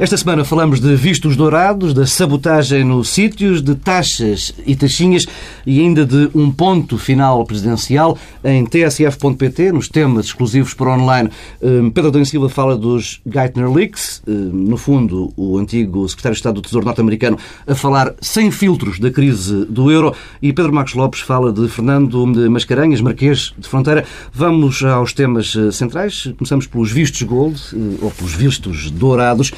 Esta semana falamos de vistos dourados, da sabotagem nos sítios, de taxas e taxinhas e ainda de um ponto final presidencial em tsf.pt, nos temas exclusivos para online. Hum, Pedro Adão Silva fala dos Geithner Leaks, hum, no fundo, o antigo secretário de Estado do Tesouro norte-americano a falar sem filtros da crise do euro e Pedro Marcos Lopes fala de Fernando de Mascarenhas, Marquês de Fronteira. Vamos aos temas eh, centrais. Começamos pelos vistos gold, eh, ou pelos vistos dourados.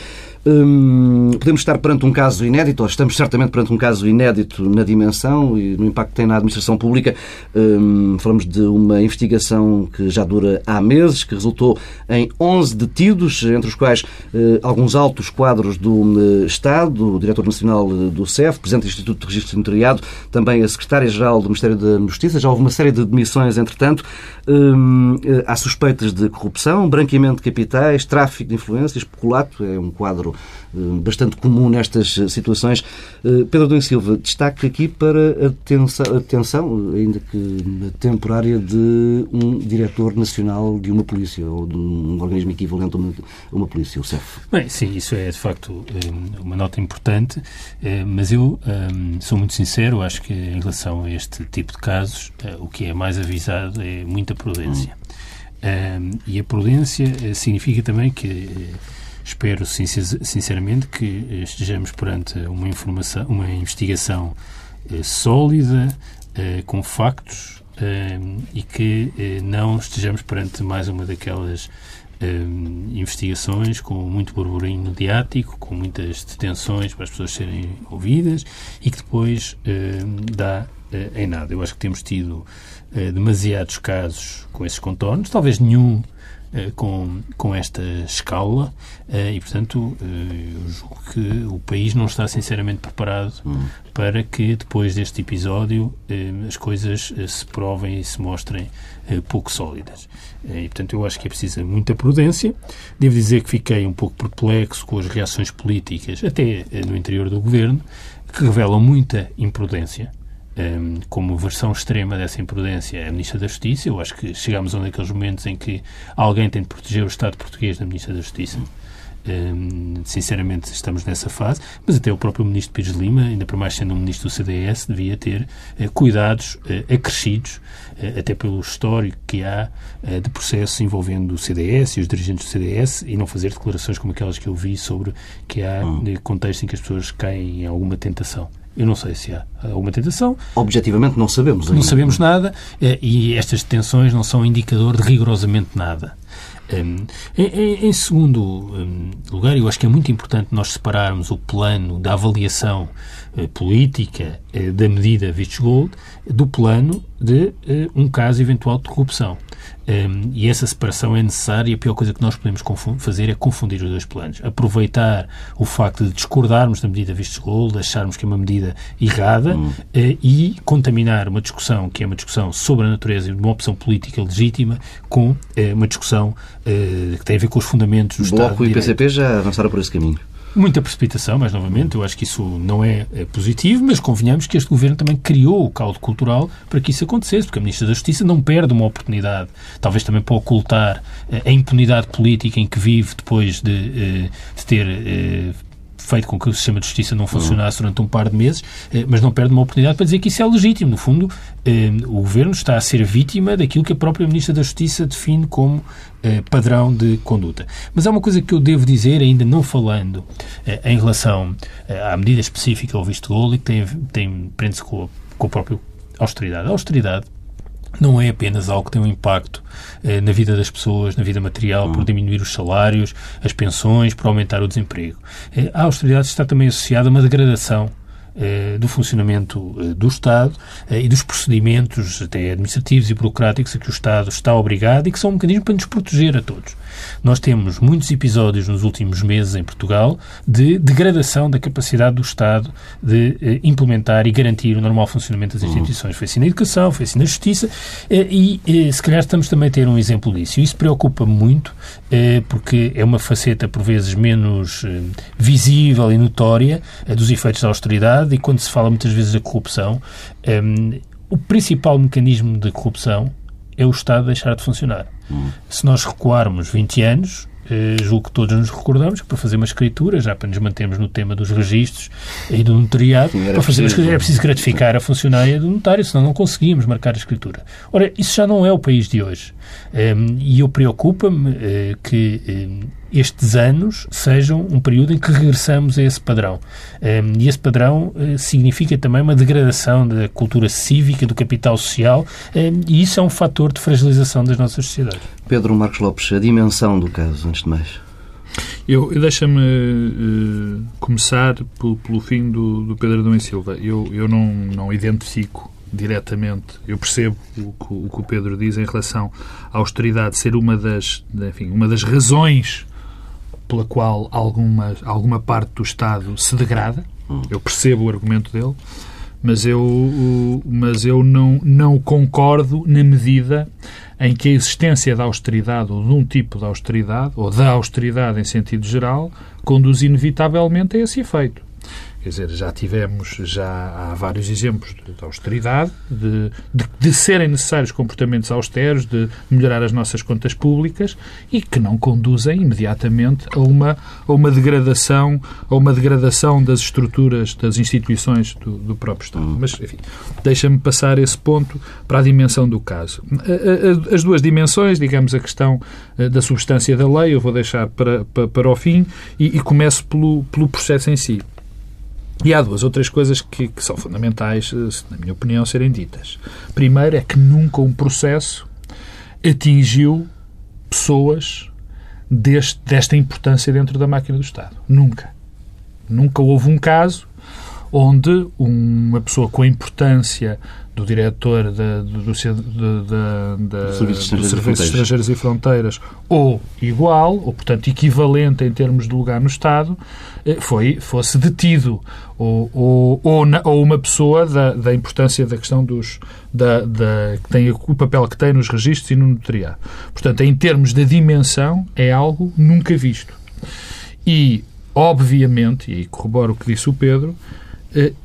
Hum, podemos estar perante um caso inédito, ou estamos certamente perante um caso inédito na dimensão e no impacto que tem na administração pública. Hum, falamos de uma investigação que já dura há meses, que resultou em 11 detidos, entre os quais eh, alguns altos quadros do eh, Estado, o Diretor Nacional do CEF, Presidente do Instituto de Registro Notariado, também a Secretária-Geral do Ministério da Justiça. Já houve uma série de demissões, entretanto. Hum, eh, há suspeitas de corrupção, branqueamento de capitais, tráfico de influências, peculato, é um quadro eh, bastante comum nestas eh, situações. Pedro Domingos Silva, destaque aqui para a detenção, a detenção, ainda que temporária, de um diretor nacional de uma polícia ou de um organismo equivalente a uma, a uma polícia, o CEF. Bem, sim, isso é de facto uma nota importante, mas eu sou muito sincero, acho que em relação a este tipo de casos, o que é mais avisado é muita prudência. Um, e a prudência eh, significa também que eh, espero sinceramente que eh, estejamos perante uma informação, uma investigação sólida, com factos e que não estejamos perante mais uma daquelas investigações com muito burburinho mediático, com muitas detenções para as pessoas serem ouvidas e que depois dá em nada. Eu acho que temos tido eh, demasiados casos com esses contornos, talvez nenhum eh, com, com esta escala eh, e, portanto, eu julgo que o país não está sinceramente preparado hum. para que depois deste episódio as coisas se provem e se mostrem pouco sólidas. E, portanto, eu acho que é preciso muita prudência. Devo dizer que fiquei um pouco perplexo com as reações políticas, até no interior do governo, que revelam muita imprudência um, como versão extrema dessa imprudência é a Ministra da Justiça. Eu acho que chegamos a um daqueles momentos em que alguém tem de proteger o Estado português da Ministra da Justiça. Um, sinceramente, estamos nessa fase, mas até o próprio Ministro Pires Lima, ainda por mais sendo um Ministro do CDS, devia ter uh, cuidados uh, acrescidos, uh, até pelo histórico que há de processos envolvendo o CDS e os dirigentes do CDS, e não fazer declarações como aquelas que eu vi sobre que há hum. contextos em que as pessoas caem em alguma tentação. Eu não sei se há alguma tentação. Objetivamente não sabemos ainda. Não sabemos nada eh, e estas detenções não são indicador de rigorosamente nada. Em, em, segundo lugar, eu acho que é muito importante nós separarmos o plano da avaliação eh, política eh, da medida Vistos Gold do plano de um caso eventual de corrupção. Um, e essa separação é necessária e a pior coisa que nós podemos fazer é confundir os dois planos. Aproveitar o facto de discordarmos da medida vistos gold, acharmos que é uma medida errada uh, e contaminar uma discussão que é uma discussão sobre a natureza de uma opção política legítima com uh, uma discussão uh, que tem a ver com os fundamentos do Bloco Estado. Bloco e PCP já avançaram por esse caminho. Muita precipitação, mas novamente, eu acho que isso não é, é, positivo, mas convenhamos que este governo também criou o caldo cultural para que isso acontecesse, porque a Ministra da Justiça não perde uma oportunidade, talvez também para ocultar eh, a impunidade política em que vive depois de, eh, de ter eh, feito com que o sistema de justiça não funcionasse durante um par de meses, eh, mas não perde uma oportunidade para dizer que isso é legítimo. No fundo, eh, o Governo está a ser vítima daquilo que a própria Ministra da Justiça define como eh, padrão de conduta. Mas há uma coisa que eu devo dizer, ainda não falando em relação à medida específica ao visto golo, e que tem, tem prende-se com, com a própria austeridade. A austeridade não é apenas algo que tem um impacto eh, na vida das pessoas, na vida material, por hum. diminuir os salários, as pensões, por aumentar o desemprego. Eh, a austeridade está também associada a uma degradação do funcionamento eh, do Estado eh, e dos procedimentos até administrativos e burocráticos a que o Estado está obrigado e que são um mecanismo para nos proteger a todos. Nós temos muitos episódios nos últimos meses em Portugal de degradação da capacidade do Estado de implementar e garantir o normal funcionamento das instituições. Foi assim na educação, foi assim na justiça e, se calhar estamos também a ter um exemplo disso. E isso preocupa muito porque é uma faceta por vezes menos visível e notória dos efeitos da austeridade e quando se fala muitas vezes da corrupção, um, o principal mecanismo de corrupção é o Estado deixar de funcionar. Hum. Se nós recuarmos 20 anos, julgo que todos nos recordamos que para fazer uma escritura, já para nos mantermos no tema dos registros e do notariado, Sim, para fazer uma escritura era preciso gratificar a funcionária do notário, senão não conseguíamos marcar a escritura. Ora, isso já não é o país de hoje. Um, e eu preocupa-me uh, que um, estes anos sejam um período em que regressamos a esse padrão. Um, e esse padrão uh, significa também uma degradação da cultura cívica, do capital social, e isso é um fator de fragilização das nossas sociedades. Pedro Marcos Lopes, a dimensão do caso, antes de mais. Eu, deixa-me uh, começar pelo, pelo, fim do, do Pedro Adão e Silva. Eu, eu não, não identifico diretamente. Eu percebo o que, o que o Pedro diz em relação à austeridade ser uma das, enfim, uma das razões pela qual alguma, alguma parte do Estado se degrada. Eu percebo o argumento dele, mas eu, mas eu não, não concordo na medida em que a existência da austeridade ou de um tipo de austeridade, ou da austeridade em sentido geral, conduz inevitavelmente a esse efeito. Quer dizer, já tivemos, já há vários exemplos de, de austeridade, de, de, de, serem necessários comportamentos austeros, de melhorar as nossas contas públicas e que não conduzem imediatamente a uma, a uma degradação, a uma degradação das estruturas, das instituições do, do próprio Estado. Hum. Mas, enfim, deixa-me passar esse ponto para a dimensão do caso. As duas dimensões, digamos, a questão eh, da substância da lei, eu vou deixar para, para, para o fim e, e começo pelo, pelo processo em si. E há duas ou três coisas que, que, são fundamentais, eh, na minha opinião, serem ditas. Primeiro é que nunca um processo atingiu pessoas deste, desta importância dentro da máquina do Estado. Nunca. Nunca houve um caso onde uma pessoa com a importância do diretor da, do, do, da, da, do Serviço Estrangeiros e Fronteiras, ou igual, ou portanto equivalente em termos de lugar no Estado, eh, foi, fosse detido, ou, ou, ou, ou uma pessoa da, da importância da questão dos da, da, que tem o papel que tem nos registros e no notariado. Portanto, em termos de dimensão, é algo nunca visto. E, obviamente, e corroboro o que disse o Pedro,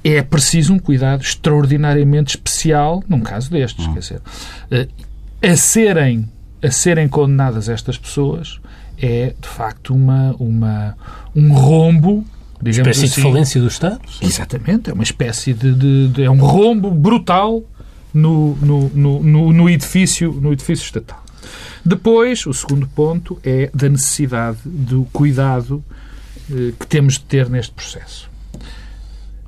é preciso um cuidado extraordinariamente especial num caso destes. Hum. Quer dizer, eh, a serem, a serem condenadas estas pessoas é, de facto, uma, uma, um rombo digamos espécie assim. de falência do Estado? Exatamente, é uma espécie de, de, de é um rombo brutal no, no, no, no, edifício, no edifício estatal. Depois, o segundo ponto é da necessidade do cuidado eh, que temos de ter neste processo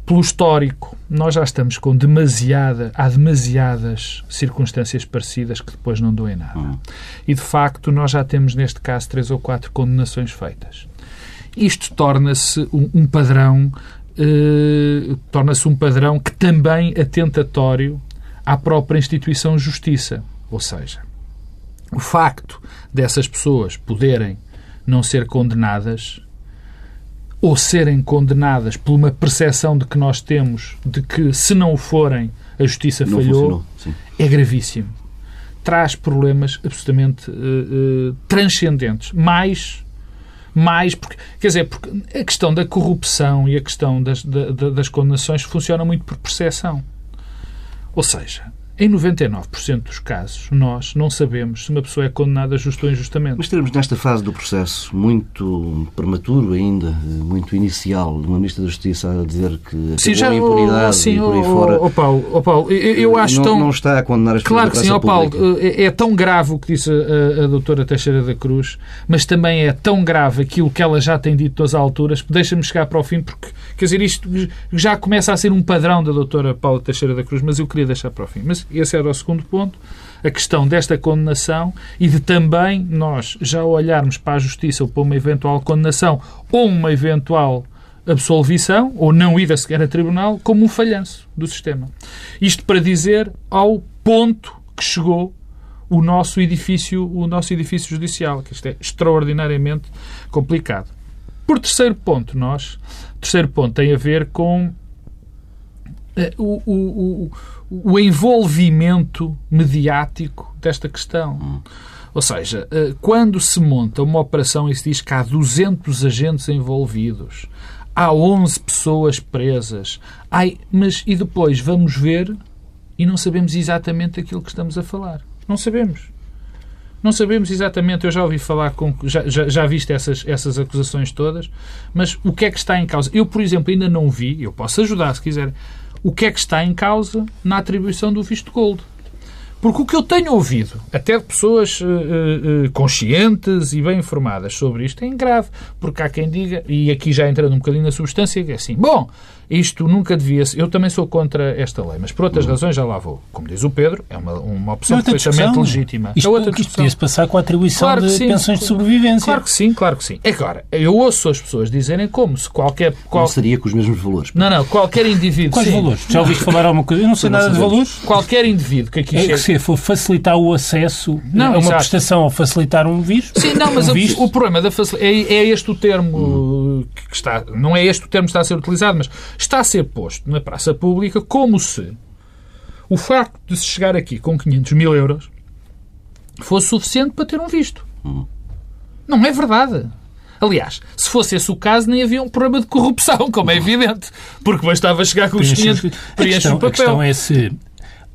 pelo histórico, nós já estamos com demasiada, há demasiadas circunstâncias parecidas que depois não doem nada. Uhum. E de facto, nós já temos neste caso três ou quatro condenações feitas. Isto torna-se um, um, padrão, eh, torna-se um padrão que também é tentatório à própria instituição justiça. Ou seja, o facto dessas pessoas poderem não ser condenadas ou serem condenadas por uma percepção de que nós temos de que, se não o forem, a justiça não falhou, é gravíssimo. Traz problemas absolutamente uh, uh, transcendentes. Mais, mais porque, quer dizer, porque a questão da corrupção e a questão das, da, das condenações funciona muito por percepção. Ou seja, em 99% dos casos, nós não sabemos se uma pessoa é condenada justo ou injustamente. Mas teremos nesta fase do processo muito prematuro ainda, muito inicial, uma Ministra da Justiça a dizer que sim, já, a impunidade sim, e por aí fora... Oh, Paulo, oh, Paulo, eu, eu acho não, tão... Não está a condenar as Claro que sim, oh, Paulo, é, é, tão grave o que disse a, a, doutora Teixeira da Cruz, mas também é tão grave aquilo que ela já tem dito às alturas, deixa-me chegar para o fim, porque, quer dizer, isto já começa a ser um padrão da doutora Paula Teixeira da Cruz, mas eu queria deixar para o fim. Mas esse era o segundo ponto, a questão desta condenação e de também nós já olharmos para a justiça ou para uma eventual condenação ou uma eventual absolvição, ou não ida sequer a tribunal, como um falhanço do sistema. Isto para dizer ao ponto que chegou o nosso edifício, o nosso edifício judicial, que isto é extraordinariamente complicado. Por terceiro ponto, nós, terceiro ponto tem a ver com eh, o, o, o, o envolvimento mediático desta questão. Hum. Ou seja, eh, quando se monta uma operação e se diz que há 200 agentes envolvidos, há 11 pessoas presas, ai, mas e depois vamos ver e não sabemos exatamente aquilo que estamos a falar. Não sabemos. Não sabemos exatamente, eu já ouvi falar com. Já, já, já viste essas, essas acusações todas, mas o que é que está em causa? Eu, por exemplo, ainda não vi, eu posso ajudar se quiser, o que é que está em causa na atribuição do visto gold. Porque o que eu tenho ouvido, até de pessoas uh, uh, conscientes e bem informadas sobre isto, é grave. Porque há quem diga, e aqui já entrando um bocadinho na substância, que é assim: bom, isto nunca devia ser. Eu também sou contra esta lei, mas por outras uhum. razões já lá vou. Como diz o Pedro, é uma, uma opção perfeitamente legítima. Isto, é outra isto podia-se passar com a atribuição claro de sim, pensões de sobrevivência. Claro que sim, claro que sim. Agora, eu ouço as pessoas dizerem como se qualquer. Qual... Não seria com os mesmos valores. Não, não, qualquer indivíduo. Quais sim. valores? Já ouviste falar alguma coisa? Eu não sei nada de valores. Qualquer indivíduo que aqui é chegue. Que se for facilitar o acesso não, a uma exato. prestação ou facilitar um visto. Sim, não, mas um o, o, problema da facilidade. É, é este o termo hum. que está. Não é este o termo que está a ser utilizado, mas está a ser posto na praça pública como se o facto de se chegar aqui com 500 mil euros fosse suficiente para ter um visto. Uhum. Não é verdade. Aliás, se fosse esse o caso, nem havia um problema de corrupção, como é evidente, porque bastava chegar com os 500 preenche o papel. A questão é se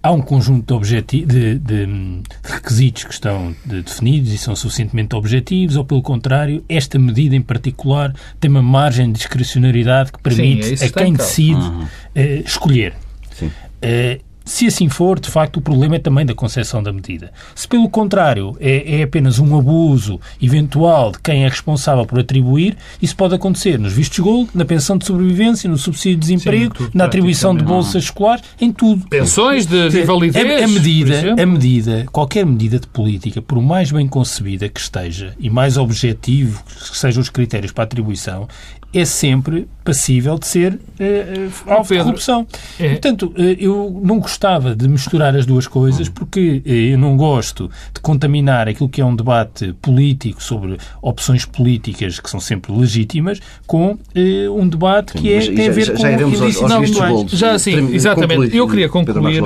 há um conjunto de, de, de, de requisitos que estão definidos e são suficientemente objetivos, ou pelo contrário, esta medida em particular tem uma margem de discrecionalidade que permite Sim, é a quem decide uhum. uh, escolher. Sim. Uh, se assim for, de facto, o problema é também da concessão da medida. Se, pelo contrário, é, é, apenas um abuso eventual de quem é responsável por atribuir, isso pode acontecer nos vistos gold, na pensão de sobrevivência, no subsídio de desemprego, Sim, na atribuição de bolsas escolares, em tudo. Pensões de, de validez. A, a, medida, a medida, qualquer medida de política, por mais bem concebida que esteja e mais objetivo que sejam os critérios para a atribuição, é sempre passível de ser uh, alvo de corrupção. É. Portanto, uh, eu não gostava de misturar as duas coisas porque uh, eu não gosto de contaminar aquilo que é um debate político sobre opções políticas que são sempre legítimas com um debate Sim, que é, tem já, a ver já, com já iremos aos, aos não, não, Já sim, exatamente. Eu queria concluir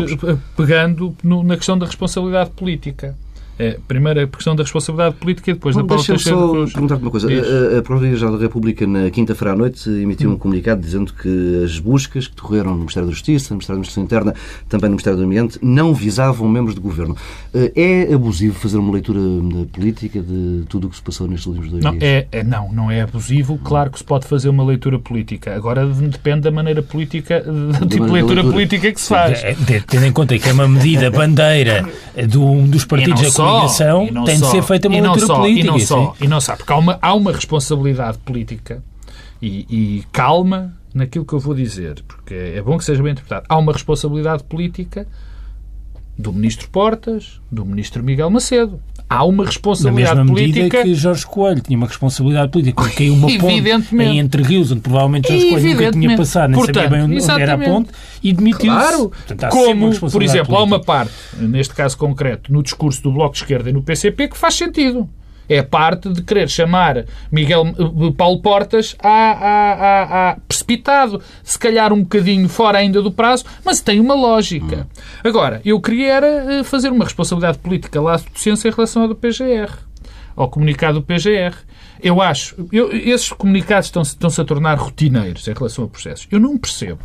pegando no, na questão da responsabilidade política. É, primeiro a questão da responsabilidade política e depois Bom, da Paulo Deixa-me só perguntar-te uma coisa. A, a Procuradoria-Geral da República, na quinta-feira à noite, emitiu hum. um comunicado dizendo que as buscas que decorreram no Ministério da Justiça, no Ministério da Administração Interna, também no Ministério do Ambiente, não visavam membros de governo. Eh, é abusivo fazer uma leitura política de tudo o que se passou nestes últimos dois não, dias? É, é, não, não é abusivo. Claro que se pode fazer uma leitura política. Agora depende da maneira política, do tipo de leitura, leitura, política que se faz. Tendo em conta que é uma medida bandeira de um dos partidos da coligação, tem só, de ser feita uma leitura só, política. E não só, e não só, porque há uma, há uma responsabilidade política e, e calma naquilo que eu vou dizer, porque é bom que seja bem interpretado. Há uma responsabilidade política do Ministro Portas, do Ministro Miguel Macedo. Há uma responsabilidade Na mesma política. medida que Jorge Coelho tinha uma responsabilidade política, porque caiu uma ponte em Entre Rios, onde provavelmente Jorge Coelho nunca tinha passado, nem Portanto, sabia bem onde, onde era a ponte, e demitiu-se. Claro, Portanto, como, por exemplo, política. há uma parte, neste caso concreto, no discurso do Bloco de Esquerda e no PCP, que faz sentido é parte de querer chamar Miguel eh, Paulo Portas a, a, a, a, precipitado, se calhar um bocadinho fora ainda do prazo, mas tem uma lógica. Hum. Agora, eu queria era eh, fazer uma responsabilidade política lá de docência em relação ao do PGR, ao comunicado do PGR. Eu acho, eu, esses comunicados estão-se estão a tornar rotineiros em relação a processos. Eu não percebo.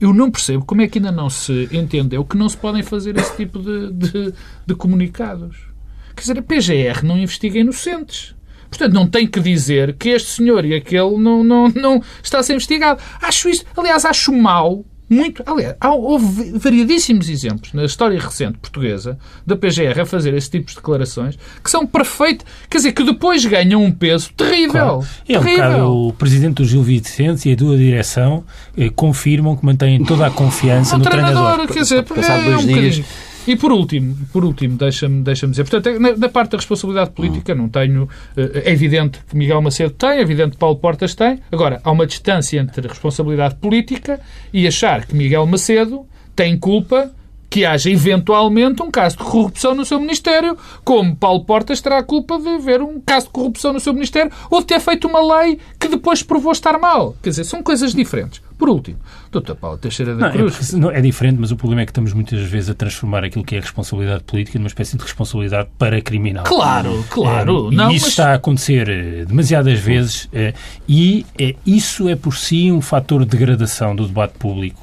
Eu não percebo como é que ainda não se entendeu que não se podem fazer esse tipo de, de, de comunicados. Quer dizer, a PGR não investiga inocentes. Portanto, não tem que dizer que este senhor e aquele não, não, não está a ser investigado. Acho isso, aliás, acho mal muito. Aliás, houve variadíssimos exemplos na história recente portuguesa da PGR a fazer esse tipo de declarações que são perfeitos, quer dizer, que depois ganham um peso terrível. Claro. É um terrível. o presidente do Gil Vicente e a tua direção eh, confirmam que mantêm toda a confiança no treinador. treinador. Quer dizer, Passado é, dois um dias. Bocadinho. E por último, por último deixa-me deixa dizer, portanto, na, na, parte da responsabilidade política, não tenho. Eh, é evidente que Miguel Macedo tem, é evidente que Paulo Portas tem. Agora, há uma distância entre responsabilidade política e achar que Miguel Macedo tem culpa que haja eventualmente um caso de corrupção no seu Ministério, como Paulo Portas terá a culpa de haver um caso de corrupção no seu Ministério ou de ter feito uma lei que depois provou estar mal. Quer dizer, são coisas diferentes. Por último, Dr. Paulo Teixeira da não, é Cruz. É, não, é diferente, mas o problema é que estamos muitas vezes a transformar aquilo que é responsabilidade política numa espécie de responsabilidade para criminal. Claro, claro. É, não, e isso mas... está a acontecer eh, demasiadas vezes é, e é, isso é por si um fator de degradação do debate público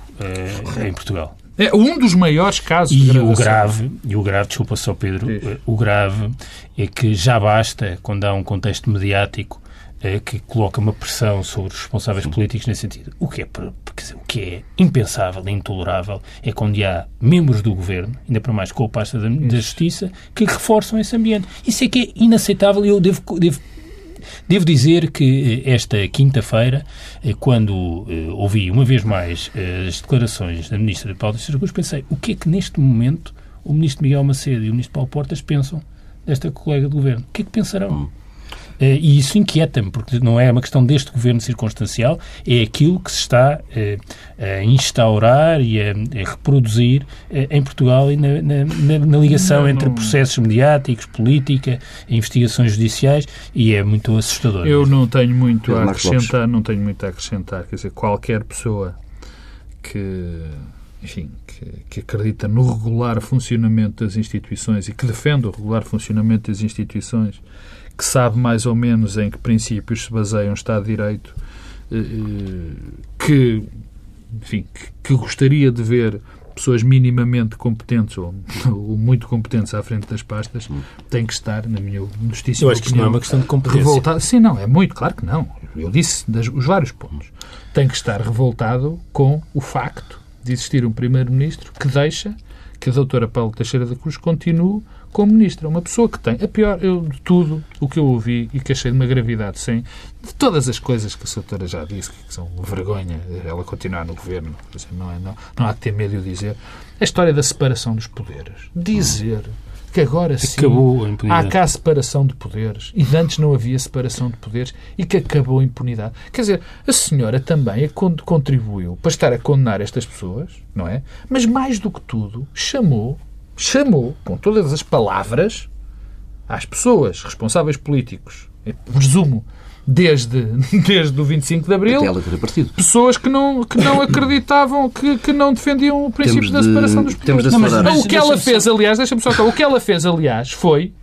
em Portugal. É um dos maiores casos e de o grave, e o grave, desculpa só Pedro, Sim. o grave é que já basta, quando há um contexto mediático, é, que coloca uma pressão sobre os responsáveis políticos nesse sentido. O que, é, dizer, o que é impensável e intolerável é quando há membros do governo, ainda para mais com a pasta da, da Justiça, que reforçam esse ambiente. Isso é que é inaceitável e eu devo, devo Devo dizer que eh, esta quinta-feira, eh, quando eh, ouvi uma vez mais as declarações da Ministra Paulo de Cruz, pensei o que é que neste momento o Ministro Miguel Macedo e o Ministro Paulo Portas pensam desta colega de governo? O que é que pensarão? Eh, e isso inquieta-me, porque não é uma questão deste governo circunstancial, é aquilo que se está eh, a instaurar e a, a reproduzir eh, em Portugal e na, na, na ligação não, entre não... processos mediáticos, política, investigações judiciais, e é muito assustador. Eu não tenho muito a acrescentar, não tenho muito a acrescentar, quer dizer, qualquer pessoa que enfim, que, que, acredita no regular funcionamento das instituições e que defende o regular funcionamento das instituições que sabe mais ou menos em que princípios se baseia um Estado de Direito, eh, eh, que, enfim, que gostaria de ver pessoas minimamente competentes ou, ou, muito competentes à frente das pastas tem que estar, na minha justiça. Eu acho que isso não é uma questão de competência. Revoltado. Sim, não, é muito, claro que não. Eu disse das, os vários pontos. Tem que estar revoltado com o facto de existir um Primeiro-Ministro que deixa que a doutora Paulo Teixeira da Cruz continue como ministra. Uma pessoa que tem, a pior eu, de tudo o que eu ouvi e que achei de uma gravidade sem, de todas as coisas que a doutora já disse, que são vergonha ela continuar no governo, não, é, não, não há que ter medo de dizer, a história da separação dos poderes. Dizer que agora sim acabou a há cá separação de poderes e antes não havia separação de poderes e que acabou a impunidade. Quer dizer, a senhora também contribuiu para estar a condenar estas pessoas, não é? Mas mais do que tudo, chamou chamou, com todas as palavras, às pessoas responsáveis políticos, presumo, desde, desde o 25 de Abril, pessoas que não, que não acreditavam, que, que não defendiam o princípio de, da separação dos poderes. Não, mas, o que ela fez, aliás, deixa-me só falar, o que ela fez, aliás, foi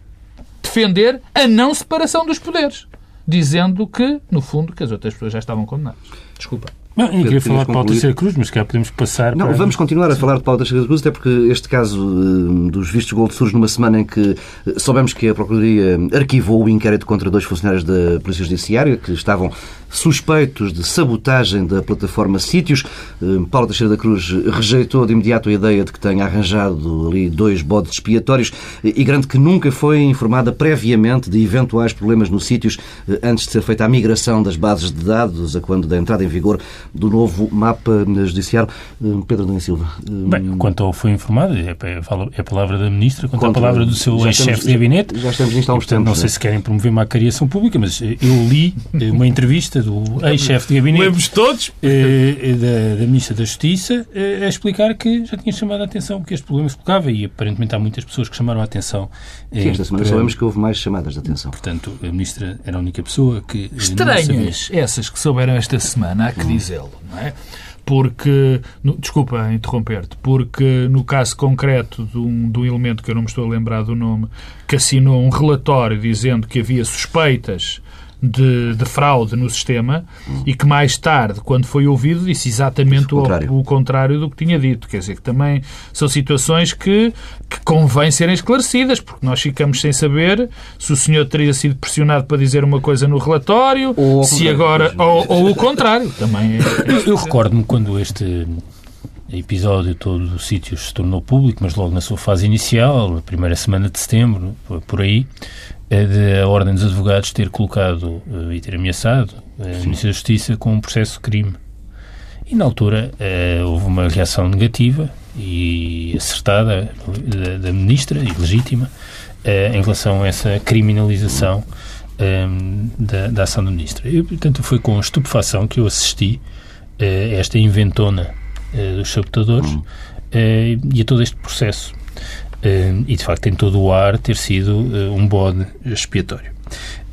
defender a não separação dos poderes, dizendo que, no fundo, que as outras pessoas já estavam condenadas. Desculpa. Não, eu queria falar de Paulo Teixeira Cruz, mas cá podemos passar. Não, para... vamos continuar a Sim. falar de Paulo Teixeira Cruz, até porque este caso uh, dos vistos gold surge numa semana em que uh, soubemos que a Procuradoria arquivou o inquérito contra dois funcionários da Polícia Judiciária que estavam suspeitos de sabotagem da plataforma Sítios. Paulo Teixeira da Cruz rejeitou de imediato a ideia de que tenha arranjado ali dois bodes expiatórios e garante que nunca foi informada previamente de eventuais problemas nos sítios antes de ser feita a migração das bases de dados a quando da entrada em vigor do novo mapa judiciário. Eh, Pedro Domingos Silva. Eh, Bem, quanto ao foi informado, é, é, a palavra da Ministra, quanto à palavra do seu ex-chefe de gabinete. Já estamos nisto há uns tempos. Não sei né? se querem promover uma cariação pública, mas eh, eu li uma entrevista do ex-chefe de gabinete. Lemos todos? Da, da Ministra da Justiça a explicar que já tinha chamado a atenção que este problema se colocava e aparentemente há muitas pessoas que chamaram a atenção. Sim, esta semana sabemos que houve mais chamadas de atenção. Portanto, a Ministra era a única pessoa que. Estranhas essas que souberam esta semana, há que hum. Dizê-lo não é? Porque, no, desculpa interromper-te, porque no caso concreto de um, de um elemento que eu não me estou a lembrar do nome, que assinou um relatório dizendo que havia suspeitas de, de, fraude no sistema hum. e que mais tarde, quando foi ouvido, disse exatamente o contrário. O, o contrário. do que tinha dito. Quer dizer, que também são situações que, que convém serem esclarecidas, porque nós ficamos sem saber se o senhor teria sido pressionado para dizer uma coisa no relatório, ou se agora. Ou, ou o contrário. Também é, Eu, eu recordo-me quando este episódio todo do sítio se tornou público, mas logo na sua fase inicial, a primeira semana de setembro, por aí, é de a Ordem dos Advogados ter colocado uh, e ter ameaçado uh, a Ministra da Justiça com um processo de crime. E na altura uh, houve uma reação negativa e acertada da, da Ministra, e legítima, em relação a essa criminalização da, da, ação da Ministra. E, portanto, foi com estupefação que eu assisti a esta inventona dos sabotadores uhum. e a todo este processo. Uh, e de facto tem todo o ar ter sido uh, um bode expiatório.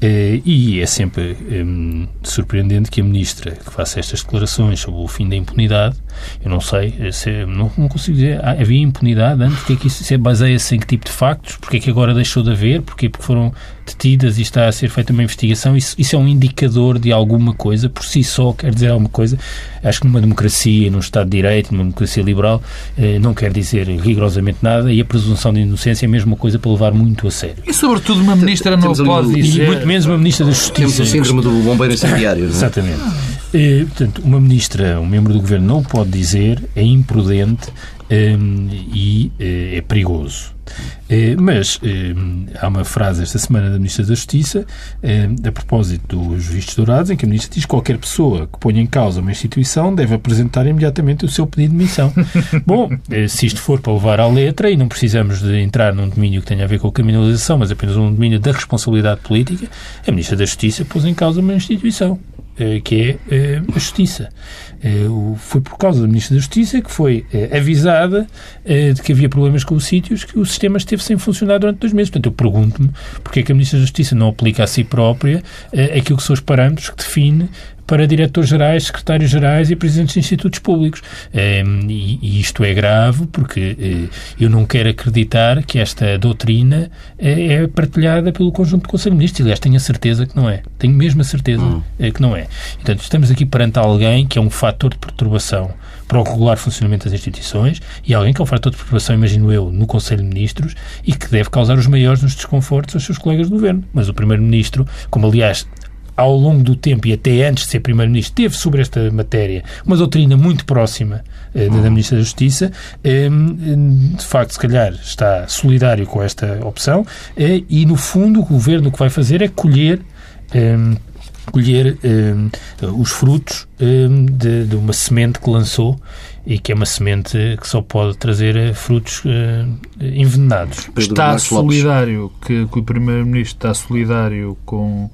Uh, Eh, e é sempre um, surpreendente que a Ministra que faça estas declarações sobre o fim da impunidade, eu não sei, eh, se, não, não, consigo dizer, ah, havia impunidade antes, porque é que isso se baseia-se em que tipo de factos, porque é que agora deixou de haver, porque, porque foram detidas e está a ser feita uma investigação, isso, isso é um indicador de alguma coisa, por si só quer dizer alguma coisa. Acho que numa democracia, num Estado de Direito, numa democracia liberal, eh, não quer dizer rigorosamente nada e a presunção de inocência é a mesma coisa para levar muito a sério. E sobretudo uma ministra não pode dizer... E menos uma ministra da Justiça. Temos o síndrome do bombeiro incendiário, é? Exatamente. Eh, portanto, uma ministra, um membro do governo não o pode dizer, é imprudente um, e uh, é perigoso. Uh, mas uh, há uma frase esta semana da Ministra da Justiça, a propósito dos vistos dourados, em que a Ministra diz que qualquer pessoa que ponha em causa uma instituição deve apresentar imediatamente o seu pedido de demissão. Bom, se isto for para levar à letra, e não precisamos de entrar num domínio que tenha a ver com a criminalização, mas apenas um domínio da responsabilidade política, a Ministra da Justiça pôs em causa uma instituição. Eh, que é eh, a Justiça. Eh, foi por causa da Ministra da Justiça que foi avisada de que havia problemas com os sítios que o sistema esteve sem funcionar durante dois meses. Portanto, eu pergunto-me porque é que a Ministra da Justiça não aplica a si própria aquilo que são os parâmetros que define para diretores-gerais, secretários-gerais e presidentes de institutos públicos. Ehm, e isto é grave porque eh, eu não quero acreditar que esta doutrina eh, é partilhada pelo conjunto do Conselho de Ministros. Aliás, tenho a certeza que não é. Tenho mesmo a certeza hum. Eh, que não é. Portanto, estamos aqui perante alguém que é um fator de perturbação para o regular funcionamento das instituições e alguém que é um fator de perturbação, imagino eu, no Conselho de Ministros e que deve causar os maiores nos desconfortos aos seus colegas do Governo. Mas o Primeiro-Ministro, como aliás ao longo do tempo e até antes de ser Primeiro-Ministro, teve sobre esta matéria uma doutrina muito próxima eh, da Ministra da Justiça. Eh, de facto, se calhar está solidário com esta opção eh, e, no fundo, o Governo o que vai fazer é colher eh, colher eh, os frutos eh, de, de, uma semente que lançou e que é uma semente que só pode trazer frutos envenenados. Está solidário, que, que o Primeiro-Ministro está solidário com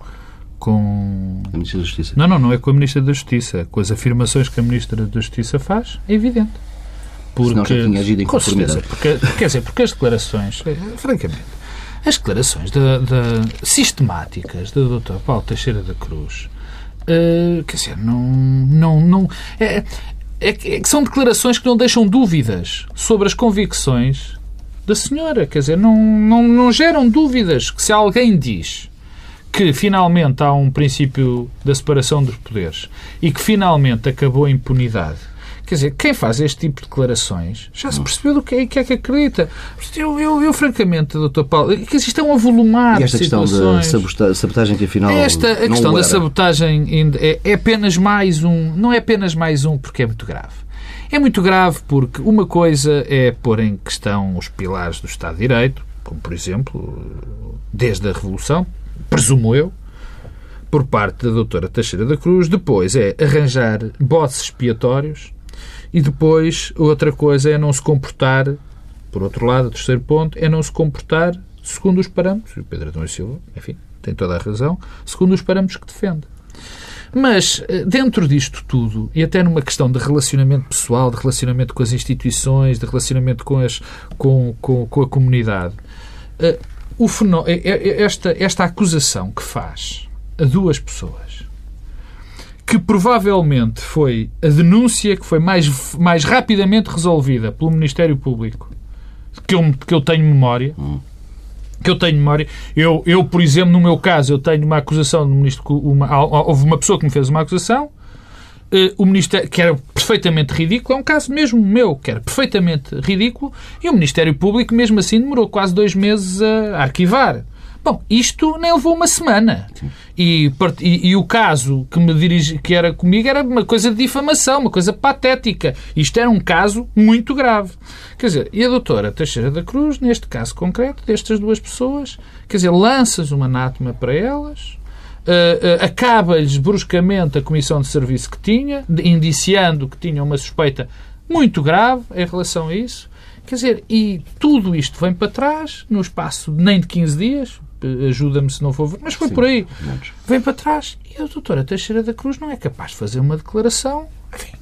com. A Ministra da Justiça. Não, não, não é com a Ministra da Justiça. Com as afirmações que a Ministra da Justiça faz, é evidente. Porque, Senão já tinha agido em conformidade. Porque, quer dizer, porque as declarações, eh, francamente, as declarações da, da, sistemáticas do Dr. Paulo Teixeira da Cruz, uh, quer dizer, não. não, não é, é, é, que são declarações que não deixam dúvidas sobre as convicções da senhora. Quer dizer, não, não, não geram dúvidas que se alguém diz que finalmente há um princípio da separação dos poderes e que finalmente acabou a impunidade. Quer dizer, quem faz este tipo de declarações já se percebeu do que é, que, é que acredita. Eu, eu, eu, francamente, Dr. Paulo, que isto é um avolumar e esta de questão da sabotagem que afinal Esta, a questão da sabotagem é, é apenas mais um, não é apenas mais um porque é muito grave. É muito grave porque uma coisa é pôr em questão os pilares do Estado de Direito, como por exemplo, desde a Revolução, presumo eu, por parte da doutora Teixeira da Cruz. Depois é arranjar botes expiatórios e depois outra coisa é não se comportar, por outro lado, o terceiro ponto, é não se comportar segundo os parâmetros, o Pedro Adão e Silva, enfim, tem toda a razão, segundo os parâmetros que defende. Mas, eh, dentro disto tudo, e até numa questão de relacionamento pessoal, de relacionamento com as instituições, de relacionamento com, as, com, com, com a comunidade, eh, fenó esta, esta acusação que faz a duas pessoas, que provavelmente foi a denúncia que foi mais, mais rapidamente resolvida pelo Ministério Público, que eu, que eu tenho memória, que eu tenho memória. Eu, eu, por exemplo, no meu caso, eu tenho uma acusação do ministro. Uma, houve uma pessoa que me fez uma acusação o Ministério, que era perfeitamente ridículo, é um caso mesmo meu, que era perfeitamente ridículo, e o Ministério Público, mesmo assim, demorou quase dois meses a arquivar. Bom, isto nem levou uma semana. E, e, e, o caso que me dirigi, que era comigo era uma coisa de difamação, uma coisa patética. Isto era um caso muito grave. Quer dizer, e a doutora Teixeira da Cruz, neste caso concreto, destas duas pessoas, quer dizer, lanças uma anátema para elas, uh, uh, acaba-lhes bruscamente a comissão de serviço que tinha, indiciando que tinha uma suspeita muito grave em relação a isso. Quer dizer, e tudo isto vem para trás, no espaço nem de 15 dias, eh, ajuda-me se não for, mas foi Sim, por aí. Vem para trás e a doutora Teixeira da Cruz não é capaz de fazer uma declaração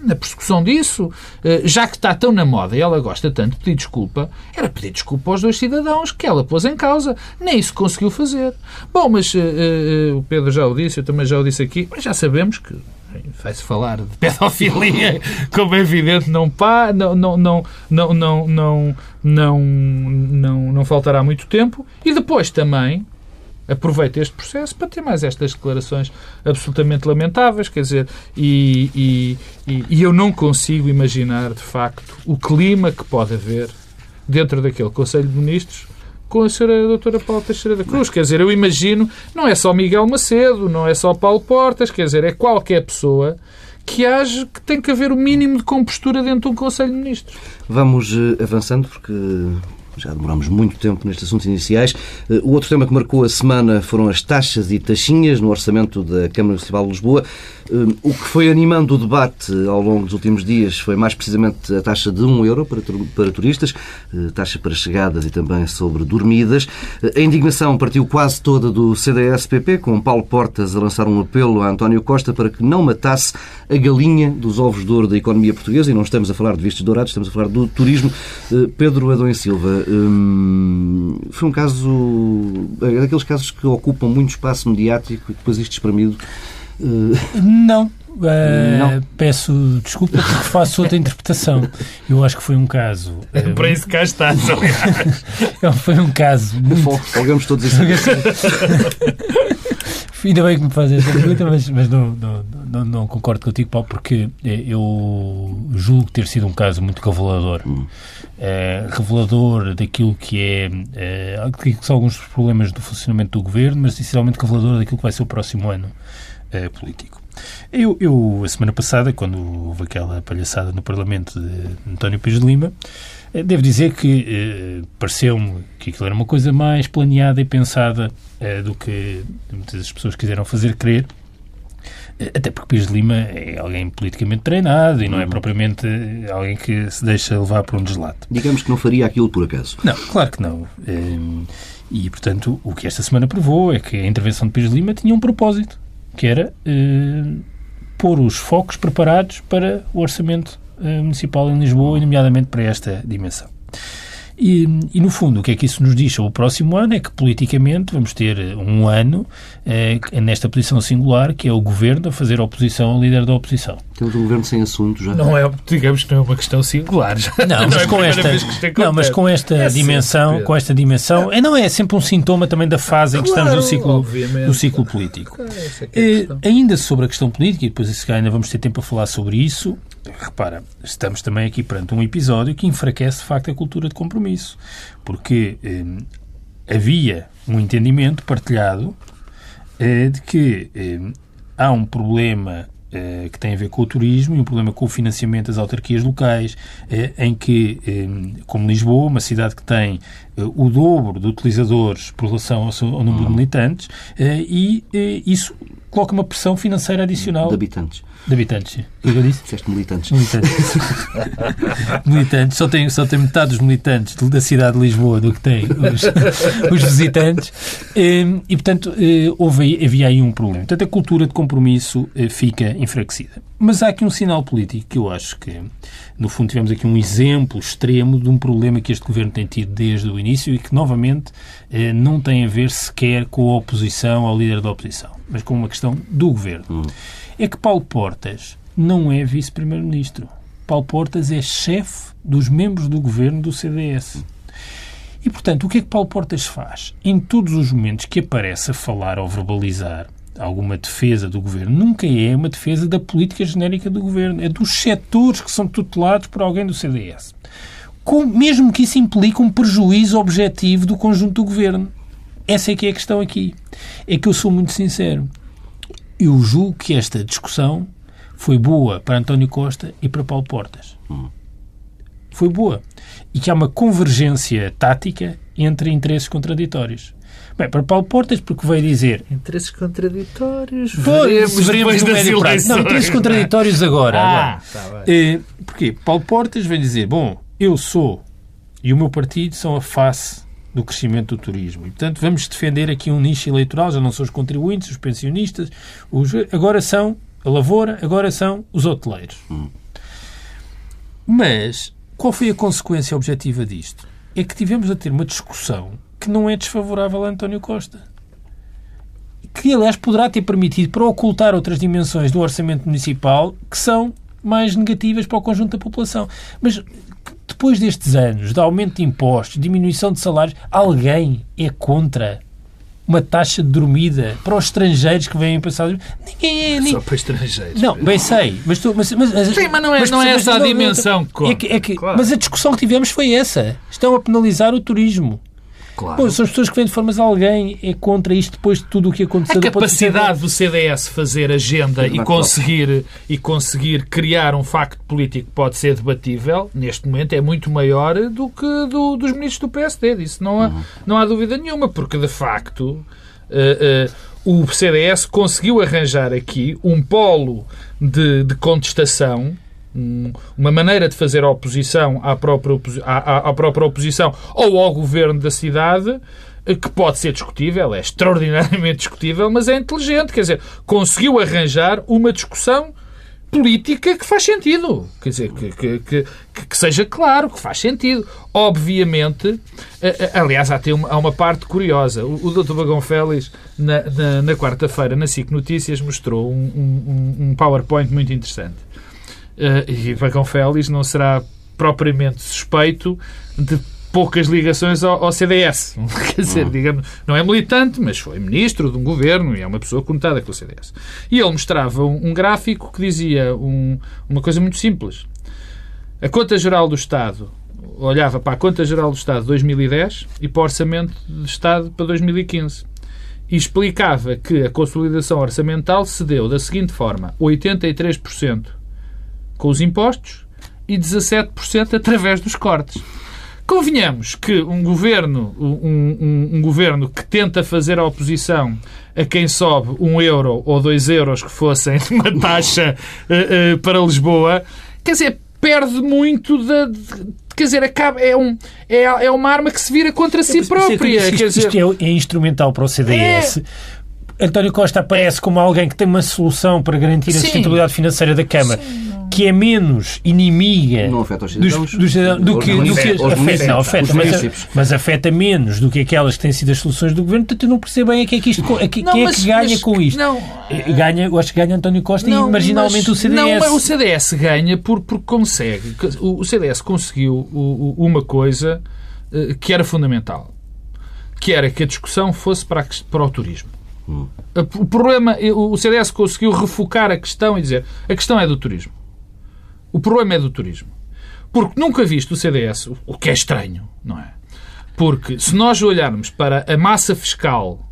na persecução disso, eh, já que está tão na moda e ela gosta tanto de pedir desculpa, era pedir desculpa aos dois cidadãos que ela pôs em causa. Nem isso conseguiu fazer. Bom, mas uh, uh, o Pedro já o disse, eu também já o disse aqui, mas já sabemos que vai-se falar de pedofilia, como é evidente, não, pá, não, não, não, não, não, não, não, não, não faltará muito tempo. E depois também aproveita este processo para ter mais estas declarações absolutamente lamentáveis, quer dizer, e, e, e eu não consigo imaginar, de facto, o clima que pode haver dentro daquele Conselho de Ministros com a senhora a doutora Paula Teixeira da Cruz. Quer dizer, eu imagino, não é só Miguel Macedo, não é só Paulo Portas, quer dizer, é qualquer pessoa que age que tem que haver o mínimo de compostura dentro de um Conselho de Ministros. Vamos eh, avançando, porque já demoramos muito tempo nestes assuntos iniciais. Eh, o outro tema que marcou a semana foram as taxas e taxinhas no orçamento da Câmara Municipal de Lisboa. Eh, o que foi animando o debate ao longo dos últimos dias foi mais precisamente a taxa de 1 euro para, turistas, eh, taxa para chegadas e também sobre dormidas. A indignação partiu quase toda do CDS-PP, com Paulo Portas a lançar um apelo a António Costa para que não matasse a galinha dos ovos de ouro da economia portuguesa. E não estamos a falar de vistos dourados, estamos a falar do turismo. Pedro Adão e Silva, Hum, foi um caso. É daqueles casos que ocupam muito espaço mediático e depois isto espremido. Uh... Não. Uh, não. Peço desculpa porque faço outra interpretação. Eu acho que foi um caso. Uh, Para isso cá está, Foi um caso. Muito... Folgamos todos isso. Ainda bem que me fazes essa pergunta, mas, mas não, não, não, não, concordo contigo, Paulo, porque eu julgo ter sido um caso muito revelador. Hum. Uh, revelador daquilo que é uh, que são alguns dos problemas do funcionamento do governo, mas essencialmente revelador daquilo que vai ser o próximo ano uh, político. Eu, eu, a semana passada, quando houve aquela palhaçada no Parlamento de António Pires de Lima, devo dizer que pareceu-me que aquilo era uma coisa mais planeada e pensada do que muitas pessoas quiseram fazer crer até porque Pires de Lima é alguém politicamente treinado e não é uhum. propriamente alguém que se deixa levar por um deslate. Digamos que não faria aquilo por acaso. Não, claro que não. E, portanto, o que esta semana provou é que a intervenção de Pires de Lima tinha um propósito, que era ehm, pôr os focos preparados para o orçamento eh, municipal em Lisboa, e nomeadamente para esta dimensão. E, e, no fundo, o que é que isso nos diz sobre o próximo ano é que, politicamente, vamos ter um ano eh, nesta posição singular, que é o governo a fazer oposição ao líder da oposição. Temos um governo sem assunto já. Não é, digamos que não é uma questão singular. Já. Não, mas, não é com esta, não, mas com esta é dimensão, sempre. com esta dimensão, é. não é sempre um sintoma também da fase em que claro, estamos no ciclo, no ciclo político. É é ainda sobre a questão política, e depois ainda vamos ter tempo a falar sobre isso, repara, estamos também aqui perante um episódio que enfraquece de facto a cultura de compromisso, porque eh, havia um entendimento partilhado eh, de que eh, há um problema eh, que tem a ver com o turismo e um problema com o financiamento das autarquias locais, eh, em que, eh, como Lisboa, uma cidade que tem o dobro de utilizadores por relação ao, número de militantes, e isso coloca uma pressão financeira adicional. De habitantes. De habitantes. O que eu disse? Disseste militantes. Militantes. militantes. Só tem, só tem metade dos militantes da cidade de Lisboa do que tem os, os visitantes. E, e portanto, eh, houve, havia aí um problema. Portanto, a cultura de compromisso eh, fica enfraquecida. Mas há aqui um sinal político que eu acho que, no fundo, tivemos aqui um exemplo extremo de um problema que este governo tem tido desde o início e que, novamente, eh, não tem a ver sequer com a oposição ao líder da oposição, mas com uma questão do governo. Hum é que Paulo Portas não é vice-primeiro-ministro. Paulo Portas é chefe dos membros do governo do CDS. E, portanto, o que é que Paulo Portas faz? Em todos os momentos que aparece a falar ou verbalizar alguma defesa do governo, nunca é uma defesa da política genérica do governo, é dos setores que são tutelados por alguém do CDS. Com, mesmo que isso implique um prejuízo objetivo do conjunto do governo. Essa é que é a questão aqui. É que eu sou muito sincero eu julgo que esta discussão foi boa para António Costa e para Paulo Portas. Hum. Foi boa. E que há uma convergência tática entre interesses contraditórios. Bem, para Paulo Portas, porque veio dizer... Interesses contraditórios... Veremos, veremos no médio prazo. Não, interesses contraditórios agora. Ah, agora. Tá eh, porquê? Paulo Portas vem dizer, bom, eu sou e o meu partido são a face do crescimento do turismo. E, portanto, vamos defender aqui um nicho eleitoral, já não são os contribuintes, os pensionistas, os, agora são a lavoura, agora são os hoteleiros. Hum. Mas qual foi a consequência objetiva disto? É que tivemos a ter uma discussão que não é desfavorável a António Costa. Que, aliás, poderá ter permitido para ocultar outras dimensões do orçamento municipal que são mais negativas para o conjunto da população. Mas depois destes anos de aumento de impostos, diminuição de salários, alguém é contra uma taxa de dormida para os estrangeiros que vêm passar. Ninguém é. Nem... Só para estrangeiros. Não, bem sei. Mas, tu, mas, mas, Sim, mas não é, mas, não é essa a dimensão que conta. É que, é que, claro. Mas a discussão que tivemos foi essa. Estão a penalizar o turismo. Claro. Pô, são as pessoas que vêm de formas alguém é contra isto depois de tudo o que aconteceu. A capacidade do CDS fazer agenda e conseguir, e conseguir criar um facto político que pode ser debatível, neste momento, é muito maior do que do, dos ministros do PSD. Disso não há, uhum. não há dúvida nenhuma, porque de facto. Uh, uh, o CDS conseguiu arranjar aqui um polo de, de contestação uma maneira de fazer oposição à própria, à, à própria oposição ou ao governo da cidade eh, que pode ser discutível, é extraordinariamente discutível, mas é inteligente. Quer dizer, conseguiu arranjar uma discussão política que faz sentido. Quer dizer, que, que, que, que seja claro, que faz sentido. Obviamente, eh, eh, aliás, há, tem uma, há uma parte curiosa. O, o Dr. Bagão Félix, na, na, na quarta-feira, na SIC Notícias, mostrou um, um, um PowerPoint muito interessante e Vagão Félix não será propriamente suspeito de poucas ligações ao, ao CDS. Quer dizer, uhum. digamos, não é militante, mas foi ministro de um governo e é uma pessoa conotada com o CDS. E ele mostrava um, um gráfico que dizia um, uma coisa muito simples. A Conta Geral do Estado olhava para a Conta Geral do Estado de 2010 e para o Orçamento do Estado para 2015 e explicava que a consolidação orçamental se deu da seguinte forma: 83% com os impostos e 17% através dos cortes. Convenhamos que um governo, um, um, um, governo que tenta fazer a oposição a quem sobe um euro ou dois euros que fossem uma taxa uh, uh, para Lisboa, quer dizer, perde muito da. Quer dizer, acaba, é, um, é, é uma arma que se vira contra si própria. Isto, quer dizer, isto é, é instrumental para o CDS. É, António Costa aparece como alguém que tem uma solução para garantir a Sim. sustentabilidade financeira da Câmara. Sim, que é menos inimiga não afeta os cidadãos, dos, dos, do que, do que afeta, não, afeta, mas, mas, afeta menos do que aquelas que têm sido as soluções do governo, portanto eu não percebo bem a que é que isto a que, não, quem é que ganha mas, com isto. Não, ganha, eu acho que ganha António Costa não, e marginalmente mas, o CDS. Não, o CDS ganha por, porque consegue. O CDS conseguiu uma coisa eh, que era fundamental, que era que a discussão fosse para, para o turismo. Hum. O problema, o CDS conseguiu refocar a questão e dizer a questão é do turismo. O problema é do turismo. Porque nunca visto o CDS, o que é estranho, não é? Porque se nós olharmos para a massa fiscal,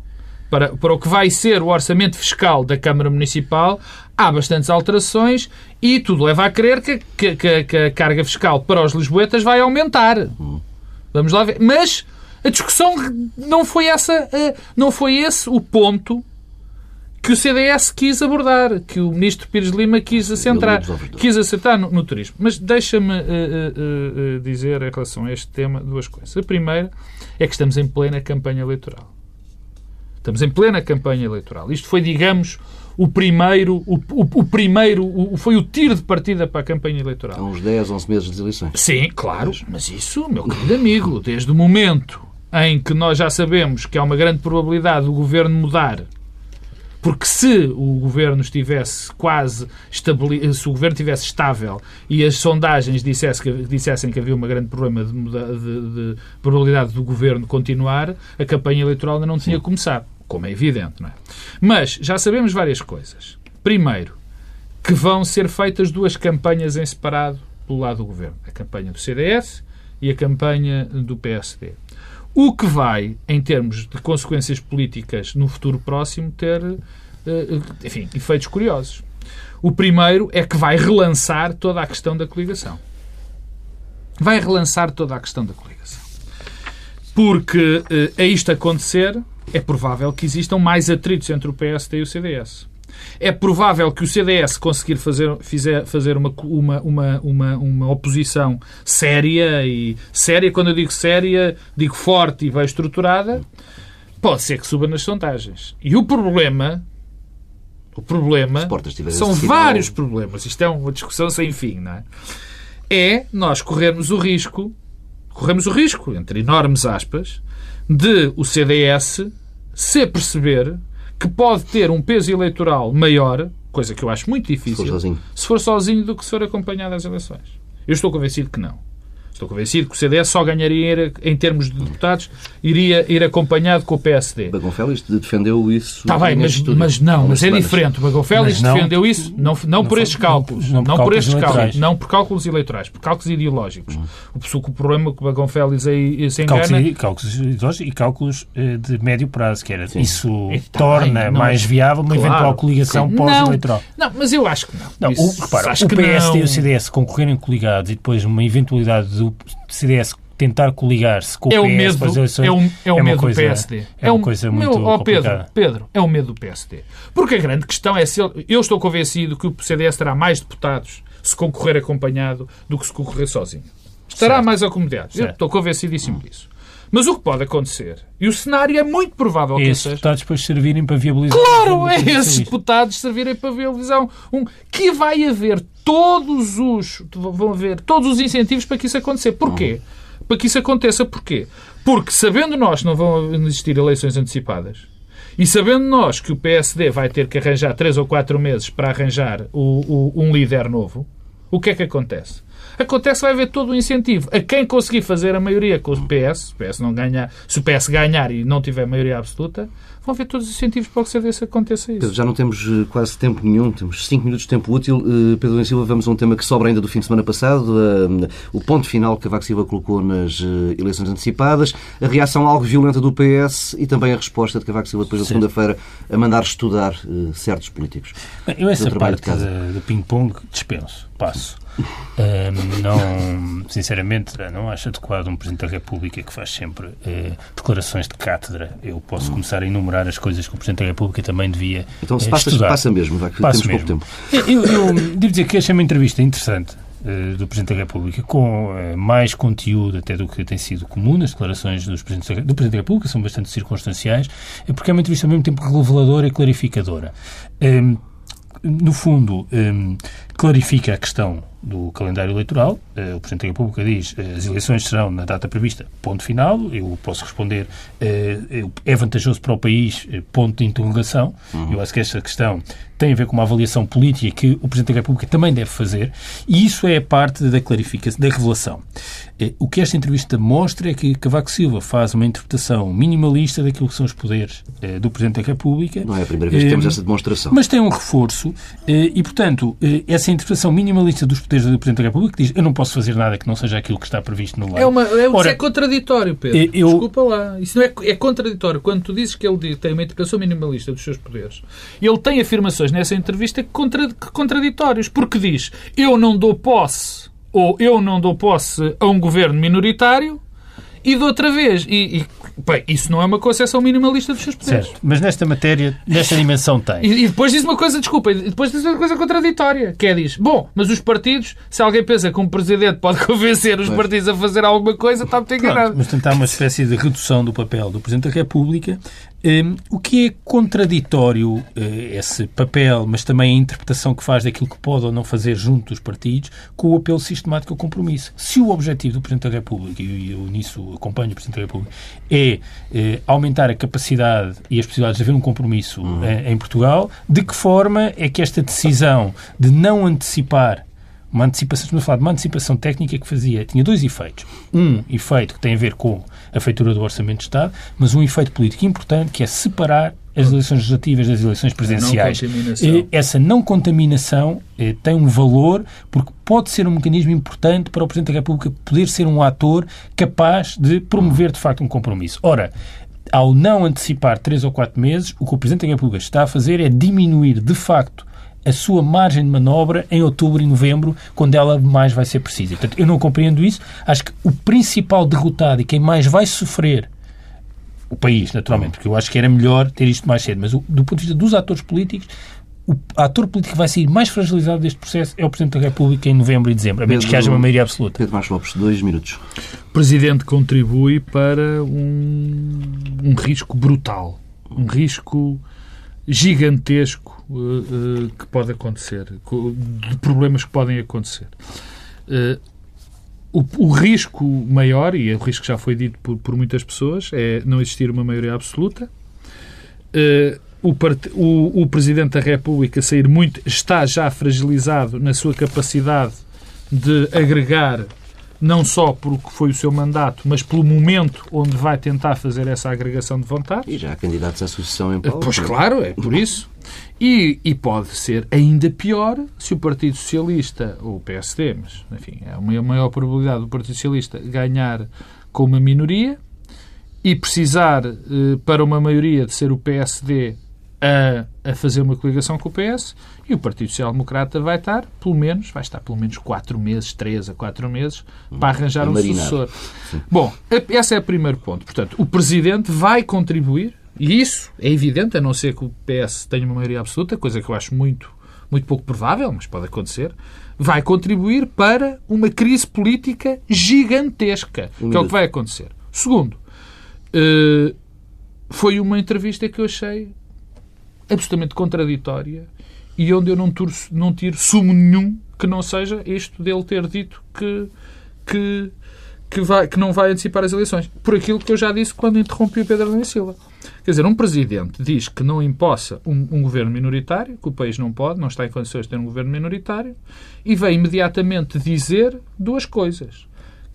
para, para o que vai ser o orçamento fiscal da Câmara Municipal, há bastantes alterações e tudo leva a crer que, que, que, que a carga fiscal para os lisboetas vai aumentar. Vamos lá ver. Mas a discussão não foi essa, eh, não foi esse o ponto que o CDS quis abordar, que o ministro Pires Lima quis acentrar, quis acertar no, no turismo. Mas deixa-me uh, uh, uh, dizer em relação a este tema duas coisas. A primeira é que estamos em plena campanha eleitoral. Estamos em plena campanha eleitoral. Isto foi, digamos, o primeiro, o, o, o primeiro, o, foi o tiro de partida para a campanha eleitoral. Há uns 10, 11 meses de eleições. Sim, claro. Mas isso, meu querido amigo, desde o momento em que nós já sabemos que há uma grande probabilidade do governo mudar porque se o governo estivesse quase se o governo estivesse estável e as sondagens dissessem que, dissessem que havia um grande problema de, de, de, probabilidade do governo continuar, a campanha eleitoral ainda não tinha Sim. começado, como é evidente, não é? Mas já sabemos várias coisas. Primeiro, que vão ser feitas duas campanhas em separado pelo lado do governo: a campanha do CDS e a campanha do PSD. O que vai, em termos de consequências políticas no futuro próximo, ter eh, enfim, efeitos curiosos. O primeiro é que vai relançar toda a questão da coligação. Vai relançar toda a questão da coligação. Porque eh, a isto acontecer, é provável que existam mais atritos entre o PSD e o CDS. É provável que o CDS conseguir fazer, fizer, fazer uma, uma, uma, uma, uma oposição séria e séria, quando eu digo séria, digo forte e bem estruturada, pode ser que suba nas sondagens. E o problema, o problema são vários problemas. Isto é uma discussão sem fim, não é? É nós corrermos o risco, corremos o risco, entre enormes aspas, de o CDS se perceber que pode ter um peso eleitoral maior, coisa que eu acho muito difícil, for sozinho. se for sozinho do que se for acompanhado às eleições. Eu estou convencido que não. Estou convencido que o CDS só ganharia em termos de deputados, iria ir acompanhado com o PSD. Bagão Félix defendeu isso. Está Tá bem, mas, mas não, mas é diferente. Não- defendeu isso não, não, por foi- estes cálculos. não- Não, não por por cálculos estes cálculos. eleitorais. Não por cálculos eleitorais, por cálculos ideológicos. O, o, o problema que o Bagão Félix aí se Cálculos, engana. e- cálculos ideológicos e cálculos eh, de médio prazo, que era isso Está torna bem, não- mais viável uma Claro. eventual coligação Sim. pós-eleitoral. Não, não, mas eu acho que não. Não, Isso, o, repara, acho o que PSD não. e o CDS concorrerem coligados e depois uma eventualidade do CDS tentar coligar-se com É o PS medo, para as eleições é o, é o uma medo coisa- do PSD. É uma um- coisa meu- muito ó, Pedro. Pedro, é o medo do PSD. Porque a grande questão é se ele, eu estou convencido que o CDS terá mais deputados se concorrer acompanhado do que se concorrer sozinho. Estará Certo. mais acomodado. Eu estou convencidíssimo disso. Mas o que pode acontecer, e o cenário é muito provável que Esses seja, deputados depois servirem para viabilizar. Claro, é esses deputados servirem para viabilizar um, que vai haver todos os vão haver todos os incentivos para que isso aconteça. Porquê? Para que isso aconteça, porquê? Porque sabendo nós que não vão existir eleições antecipadas e sabendo nós que o PSD vai ter que arranjar três ou quatro meses para arranjar o- o- um líder novo, o que é que acontece? Acontece que vai haver todo o incentivo a quem conseguir fazer a maioria com o PS, se o PS, não ganhar, se o PS ganhar e não tiver maioria absoluta, vão haver todos os incentivos para que CDS aconteça isso. Pedro, já não temos eh, quase tempo nenhum, temos 5 minutos de tempo útil. Eh, Pedro Silva, vamos a um tema que sobra ainda do fim de semana passado, eh, o ponto final que Cavaco Silva colocou nas eleições antecipadas, a reação algo violenta do PS e também a resposta de Cavaco Silva depois da segunda-feira a mandar estudar certos políticos. Bem, eu essa parte de do ping-pong dispenso, passo. Ahm, não, sinceramente, não acho adequado um Presidente da República que faz sempre eh, declarações de cátedra. Eu posso começar a enumerar as coisas que o Presidente da República também devia Então, se eh, passa, estudar. passa mesmo, vai, que Passo temos pouco mesmo. tempo. Eu, eu devo dizer que achei uma entrevista interessante eh, do Presidente da República, com mais conteúdo até do que tem sido comum nas declarações dos presidentes da, do Presidente da República, são bastante circunstanciais, é porque é uma entrevista ao mesmo tempo reveladora e clarificadora. No fundo, clarifica a questão do calendário eleitoral. Eh, o Presidente da República diz eh, as eleições serão na data prevista, ponto final. Eu posso responder eh, é vantajoso para o país, ponto de interrogação. Eu acho que esta questão tem a ver com uma avaliação política que o Presidente da República também deve fazer e isso é parte da clarificação, da revelação. O que esta entrevista mostra é que Cavaco Silva faz uma interpretação minimalista daquilo que são os poderes do Presidente da República. Não é a primeira vez que temos essa demonstração. mas tem um reforço e, portanto, eh, essa interpretação minimalista dos poderes do Presidente da República que diz eu não posso fazer nada que não seja aquilo que está previsto no lei. É, uma, é, Ora, é contraditório, Pedro. eu- Desculpa lá. Isso não é, é contraditório. Quando tu dizes que ele tem uma interpretação minimalista dos seus poderes, ele tem afirmações nessa entrevista contra, que contraditórios. Porque diz, eu não dou posse, ou eu não dou posse a um governo minoritário, e de outra vez. E, e, bem, isso não é uma concepção minimalista dos seus poderes. Certo, mas nesta matéria, nesta dimensão tem. E, e depois diz uma coisa, desculpa, e depois diz uma coisa contraditória, que é diz, bom, mas os partidos, se alguém pensa que um presidente pode convencer os partidos a fazer alguma coisa, está muito Pronto, enganado. mas tentar uma espécie de redução do papel do Presidente da República, eh, o que é contraditório eh, esse papel, mas também a interpretação que faz daquilo que pode ou não fazer junto dos partidos, com o apelo sistemático ao compromisso. Se o objetivo do Presidente da República, e eu, eu nisso acompanho o Presidente da República, é eh, aumentar a capacidade e as possibilidades de haver um compromisso eh, em Portugal, de que forma é que esta decisão de não antecipar uma antecipação, estamos a falar de uma antecipação técnica que fazia, tinha dois efeitos. Um efeito que tem a ver com a feitura do Orçamento de Estado, mas um efeito político importante que é separar as eleições legislativas das eleições presidenciais. contaminação. Eh, Essa não contaminação eh, tem um valor porque pode ser um mecanismo importante para o Presidente da República poder ser um ator capaz de promover de facto um compromisso. Ora, ao não antecipar três ou quatro meses, o que o Presidente da República está a fazer é diminuir de facto a sua margem de manobra em outubro e novembro, quando ela mais vai ser precisa. Portanto, eu não compreendo isso. Acho que o principal derrotado e quem mais vai sofrer o país, naturalmente, porque eu acho que era melhor ter isto mais cedo, mas o- do ponto de vista dos atores políticos, o ator político que vai sair mais fragilizado deste processo é o Presidente da República em novembro e dezembro, a menos que Pedro- haja uma maioria absoluta. Pedro Marcos Lopes, dois minutos. O Presidente contribui para um, um risco brutal. Um risco gigantesco uh, uh, que pode acontecer, de problemas que podem acontecer. Uh, o, o, risco maior, e é o risco que já foi dito por, por muitas pessoas, é não existir uma maioria absoluta. O, o, o, Presidente da República sair muito está já fragilizado na sua capacidade de agregar não só pelo que foi o seu mandato, mas pelo momento onde vai tentar fazer essa agregação de vontade. E já há candidatos à sucessão em Paulo. Pois claro, é por isso. E, e, pode ser ainda pior se o Partido Socialista, ou o PSD, mas enfim, é uma maior probabilidade do Partido Socialista ganhar com uma minoria e precisar eh, para uma maioria de ser o PSD a, a fazer uma coligação com o PS e o Partido Social Democrata vai estar, pelo menos, vai estar pelo menos quatro meses, três a quatro meses, para arranjar um sucessor. Bom, esse é o primeiro ponto. Portanto, o Presidente vai contribuir, e isso é evidente, a não ser que o PS tenha uma maioria absoluta, coisa que eu acho muito, muito pouco provável, mas pode acontecer, vai contribuir para uma crise política gigantesca, que é o que vai acontecer. Segundo, eh, foi uma entrevista que eu achei absolutamente contraditória e onde eu não, tiro, não tiro sumo nenhum que não seja isto dele ter dito que, que, que, vai, que não vai antecipar as eleições. Por aquilo que eu já disse quando interrompi o Pedro Adão Silva. Quer dizer, um presidente diz que não impossa um, um, governo minoritário, que o país não pode, não está em condições de ter um governo minoritário, e vem imediatamente dizer duas coisas.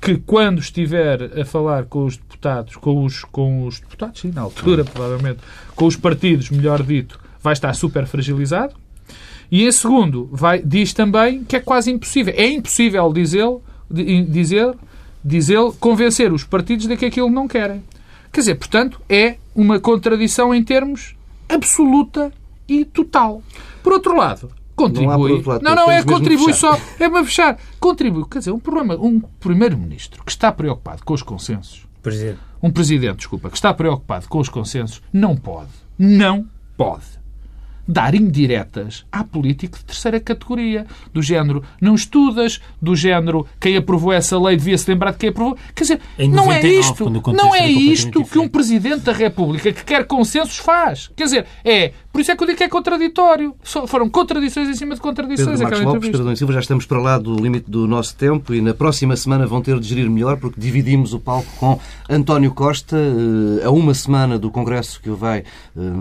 Que quando estiver a falar com os deputados, com os, com os deputados, sim, na altura, provavelmente, com os partidos, melhor dito, vai estar super fragilizado. E em segundo, vai, diz também que é quase impossível. É impossível dizer, dizer, convencer os partidos de que aquilo não querem. Quer dizer, portanto, é uma contradição em termos absoluta e total. Por outro lado, contribui. Não, não, não, é contribui só. É para fechar. Contribui. Quer dizer, um problema, um primeiro-ministro que está preocupado com os consensos. Presidente. Um presidente, desculpa, que está preocupado com os consensos, não pode. Não pode dar indiretas à política de terceira categoria, do género não estudas, do género quem aprovou essa lei devia-se lembrar de quem aprovou. Quer dizer, não é isto, não é isto que um Presidente da República que quer consensos faz. Quer dizer, é por isso é que eu digo que é contraditório. Foram contradições em cima de contradições. Pedro Marcos Lopes, Pedro Silva, já estamos para lá do limite do nosso tempo e na próxima semana vão ter de gerir melhor porque dividimos o palco com António Costa eh, a uma semana do Congresso que o vai eh,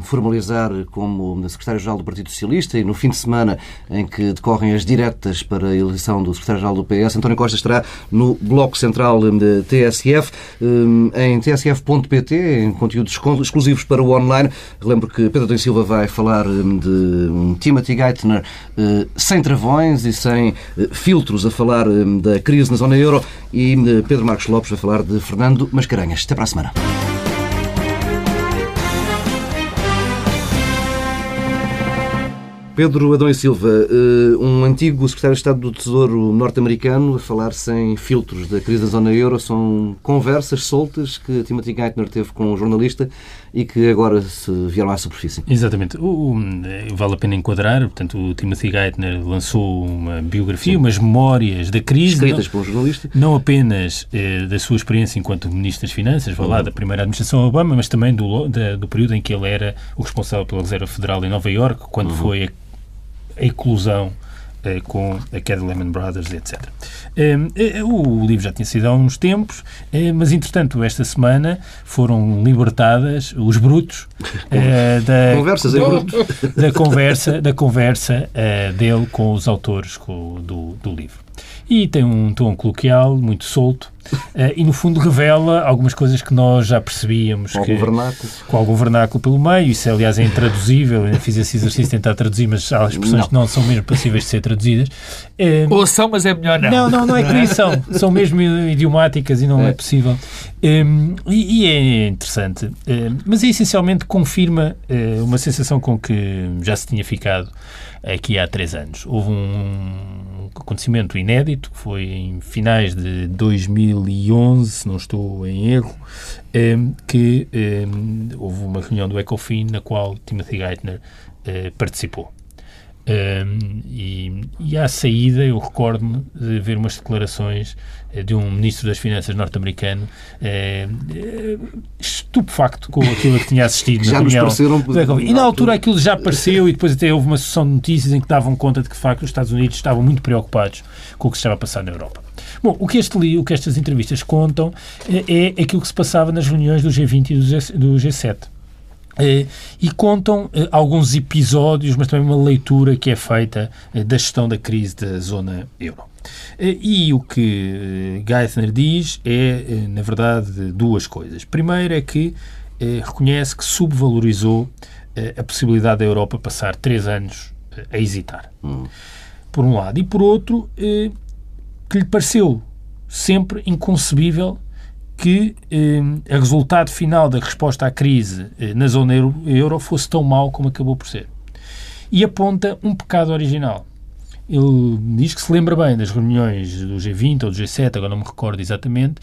formalizar como secretário-geral do Partido Socialista e no fim de semana em que decorrem as diretas para a eleição do secretário-geral do PS, António Costa estará no Bloco Central de TSF, eh, em tsf.pt, em conteúdos exclusivos para o online. Lembro que Pedro Silva vai falar hum, de um Timothy Geithner eh, sem travões e sem eh, filtros a falar hum, da crise na zona euro e hum, Pedro Marcos Lopes vai falar de Fernando Mascarenhas. Até para a semana. Pedro Adão e Silva, eh, um antigo secretário de Estado do Tesouro norte-americano a falar sem filtros da crise da zona euro, são conversas soltas que Timothy Geithner teve com um jornalista e que agora se vieram à superfície. Exatamente. O, vale a pena enquadrar, portanto, o Timothy Geithner lançou uma biografia, Sim. umas memórias da crise. Escritas não, por um jornalista. Não apenas eh, da sua experiência enquanto Ministro das Finanças, uhum. lá da primeira administração Obama, mas também do, da, do período em que ele era o responsável pela Reserva Federal em Nova Iorque, quando uhum. foi a a eclosão com a queda Lehman Brothers, etc. Eh, eh, o livro já tinha sido há uns tempos, mas entretanto esta semana foram libertadas os brutos da conversas em da conversa da conversa dele com os autores do, do livro e tem um tom coloquial muito solto uh, e, no fundo, revela algumas coisas que nós já percebíamos. Com que, algum vernáculo. Com algum vernáculo pelo meio. Isso, aliás, é intraduzível. Eu fiz esse exercício de tentar traduzir, mas há expressões não. que não são mesmo passíveis de ser traduzidas. Uh, Ou são, mas é melhor não. Não, não, não é que são. São mesmo idiomáticas e não é, é possível. Um, e, e, é interessante. Um, mas é essencialmente confirma uh, uma sensação com que já se tinha ficado aqui há três anos. Houve um acontecimento inédito, que foi em finais de 2011, se não estou em erro, que houve uma reunião do ECOFIN na qual Timothy Geithner eh, participou. Um, e, e à saída, eu recordo-me de ver umas declarações eh, de um ministro das Finanças norte-americano eh, eh, estupefacto com aquilo que tinha assistido já na reunião. Pareceram... E na altura aquilo já apareceu e depois até houve uma sessão de notícias em que davam conta de que, de facto, os Estados Unidos estavam muito preocupados com o que se estava a passar na Europa. Bom, o que, este, o que estas entrevistas contam é, é aquilo que se passava nas reuniões do G20 e do G7. Eh, e contam eh, alguns episódios, mas também uma leitura que é feita eh, da gestão da crise da zona euro. E o que Geithner diz é, na verdade, duas coisas. Primeiro é que reconhece que subvalorizou a possibilidade da Europa passar três anos a hesitar. Hum. Por um lado. E por outro, que lhe pareceu sempre inconcebível que eh, o resultado final da resposta à crise eh, na zona euro, euro fosse tão mau como acabou por ser. E aponta um pecado original. Ele diz que se lembra bem das reuniões do G20 ou do G7, agora não me recordo exatamente,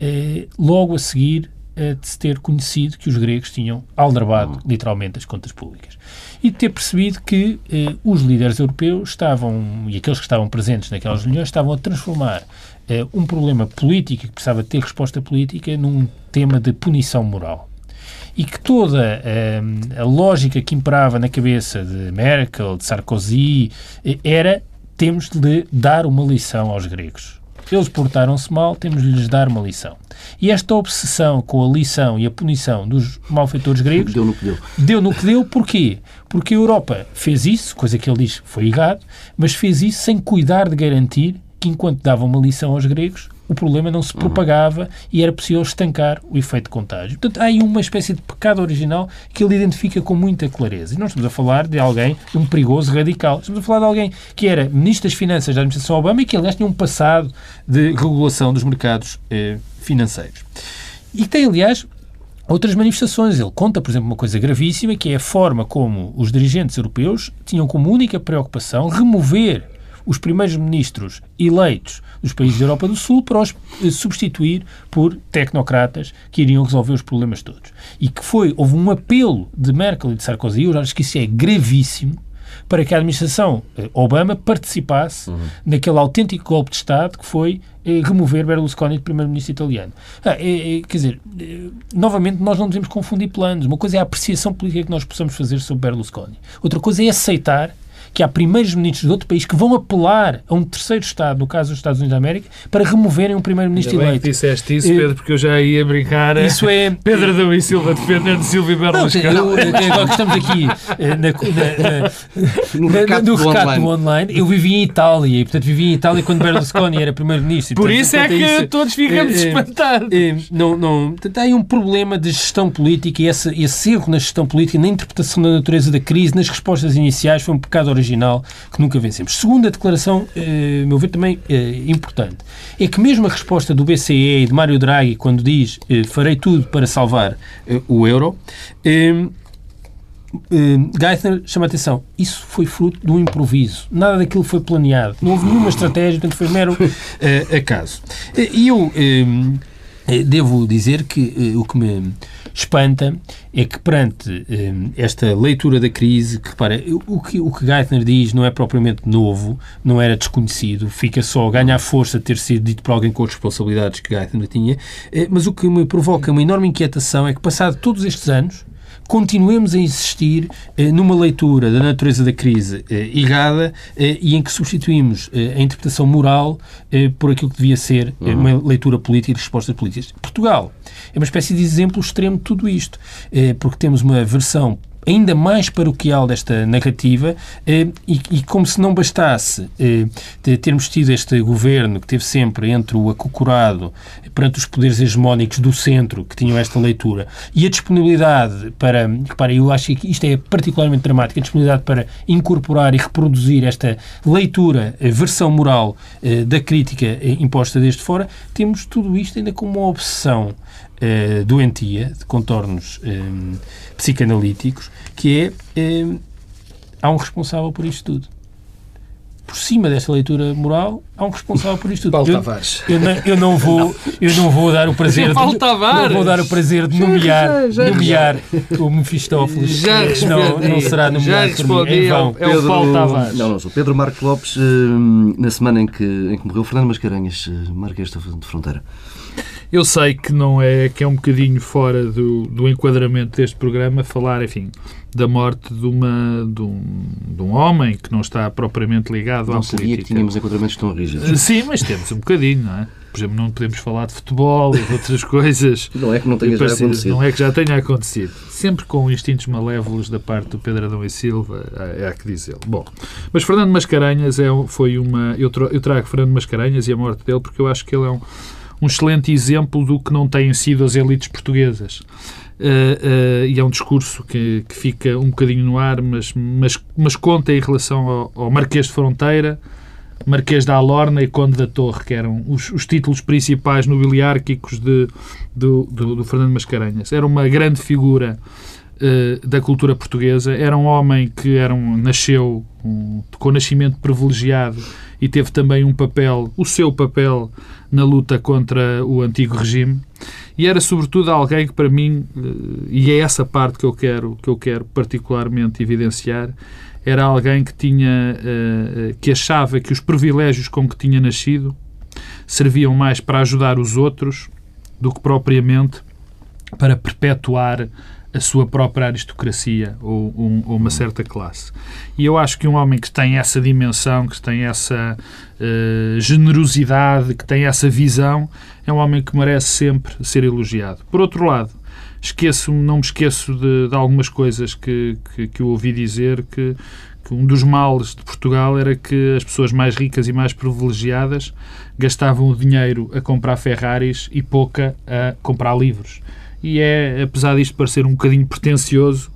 eh, logo a seguir de se ter conhecido que os gregos tinham aldrabado literalmente as contas públicas. E de ter percebido que eh, os líderes europeus estavam, e aqueles que estavam presentes naquelas reuniões, estavam a transformar eh, um problema político que precisava ter resposta política num tema de punição moral. E que toda eh, a lógica que imperava na cabeça de Merkel, de Sarkozy, eh, era temos de dar uma lição aos gregos. Eles portaram-se mal, temos de lhes dar uma lição. E esta obsessão com a lição e a punição dos malfeitores gregos deu no que deu. Deu no que deu, porquê? Porque a Europa fez isso, coisa que ele diz foi errado, mas fez isso sem cuidar de garantir que enquanto dava uma lição aos gregos, o problema não se uhum. propagava uhum. e era possível estancar o efeito de contágio. Portanto, há aí uma espécie de pecado original que ele identifica com muita clareza. E nós estamos a falar de alguém, de um perigoso radical. Estamos a falar de alguém que era Ministro das Finanças da administração Obama e que, aliás, tinha um passado de regulação dos mercados eh, financeiros. E tem, aliás, outras manifestações. Ele conta, por exemplo, uma coisa gravíssima, que é a forma como os dirigentes europeus tinham como única preocupação remover os primeiros ministros eleitos dos países da Europa do Sul para os eh, substituir por tecnocratas que iriam resolver os problemas todos. E que foi, houve um apelo de Merkel e de Sarkozy, eu acho que isso é gravíssimo, para que a administração eh, Obama participasse uhum. naquele autêntico golpe de Estado que foi eh, remover Berlusconi de primeiro-ministro italiano. Ah, é, é, quer dizer, é, novamente, nós não devemos confundir planos. Uma coisa é a apreciação política que nós possamos fazer sobre Berlusconi. Outra coisa é aceitar que há primeiros ministros de outro país que vão apelar a um terceiro Estado, no caso dos Estados Unidos da América, para removerem um primeiro-ministro eleito. Que disseste isso, Pedro, porque eu já ia brincar. Isso é... Pedro Adão e Silva defendendo Silvio Berlusconi. Não, agora que estamos aqui eh, na, na, na, no recato, do, do, online. do, online. eu vivi em Itália, e portanto vivi em Itália quando Berlusconi era primeiro-ministro. Por isso é que isso, todos ficamos é, espantados. É, não, não, portanto, há aí um problema de gestão política e esse, esse erro na gestão política, na interpretação da natureza da crise, nas respostas iniciais, foi um pecado original que nunca vencemos. Segunda declaração, eh, meu ver, também eh, importante, é que mesmo a resposta do BCE e de Mário Draghi, quando diz eh, farei tudo para salvar eh, o euro, Geithner chama a atenção. Isso foi fruto de um improviso. Nada daquilo foi planeado. Não houve nenhuma estratégia, portanto foi mero acaso. E eu devo dizer que o que me espanta é que perante um, esta leitura da crise, que repara, o que, o que Geithner diz não é propriamente novo, não era desconhecido, fica só ganhar força ter sido dito por alguém com as responsabilidades que Geithner tinha, eh, mas o que me provoca uma enorme inquietação é que, passado todos estes anos, continuemos a insistir eh, numa leitura da natureza da crise eh, errada eh, e em que substituímos a interpretação moral por aquilo que devia ser uhum. uma leitura política e respostas políticas. Portugal é uma espécie de exemplo extremo de tudo isto, porque temos uma versão ainda mais paroquial desta narrativa eh, e, e, como se não bastasse eh, termos tido este governo que teve sempre entre o acocorado perante os poderes hegemónicos do centro que tinham esta leitura e a disponibilidade para, repare, eu acho que isto é particularmente dramático, a disponibilidade para incorporar e reproduzir esta leitura, versão moral eh, da crítica eh, imposta desde fora, temos tudo isto ainda como uma obsessão eh, doentia, de contornos eh, psicanalíticos, que é, há um responsável por isto tudo. por cima desta leitura moral, há um responsável por isto tudo. Paulo eu, Tavares. Eu, não, eu não vou, eu não vou dar o prazer Paulo de, Tavares. não vou dar o prazer de nomear, já- já- nomear o Mefistófeles. Já não, não será Já nomeado por mim. Em vão. É o Paulo Tavares. Não, não sou. Pedro Marcos Lopes, na semana em que, em que morreu Fernando Mascarenhas, eh, Marquês de Fronteira. Eu sei que não é que é um bocadinho fora do, do enquadramento deste programa falar, enfim, da morte de, uma, de, um, de um homem que não está propriamente ligado Não à sabia política. que tínhamos enquadramentos tão rígidos. Sim, mas temos um bocadinho, não é? Por exemplo, não podemos falar de futebol e de outras coisas. Não é que não tenha já Parecido. acontecido. Não é que já tenha acontecido. Sempre com instintos malévolos da parte do Pedro Adão e Silva, é há que dizê-lo. Bom, mas Fernando Mascarenhas é, foi uma. Eu trago Fernando Mascarenhas e a morte dele porque eu acho que ele é um, um excelente exemplo do que não têm sido as elites portuguesas. Eh, eh, e é um discurso que, que fica um bocadinho no ar, mas, mas, mas conta em relação ao, ao Marquês de Fronteira, Marquês da Alorna e Conde da Torre, que eram os, os títulos principais nobiliárquicos de, do, do, do Fernando Mascarenhas. Era uma grande figura eh, da cultura portuguesa. Era um homem que era um, nasceu um, com nascimento privilegiado e teve também um papel, o seu papel, na luta contra o antigo regime. E era sobretudo alguém que para mim, eh, e é essa parte que eu quero, que eu quero particularmente evidenciar, era alguém que tinha eh, eh, que achava que os privilégios com que tinha nascido serviam mais para ajudar os outros do que propriamente para perpetuar a sua própria aristocracia ou, um- ou uma certa classe. E eu acho que um homem que tem essa dimensão, que tem essa eh, generosidade, que tem essa visão, é um homem que merece sempre ser elogiado. Por outro lado, esqueço não me esqueço de, de algumas coisas que, que, que eu ouvi dizer que, que um dos males de Portugal era que as pessoas mais ricas e mais privilegiadas gastavam o dinheiro a comprar Ferraris e pouca a comprar livros. E é, apesar disto parecer um bocadinho pretencioso,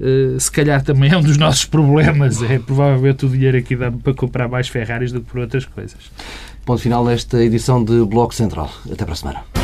eh, se calhar também é um dos nossos problemas. É provavelmente o dinheiro aqui dá para comprar mais Ferraris do que por outras coisas. Ponto final nesta edição de Bloco Central. Até para a semana.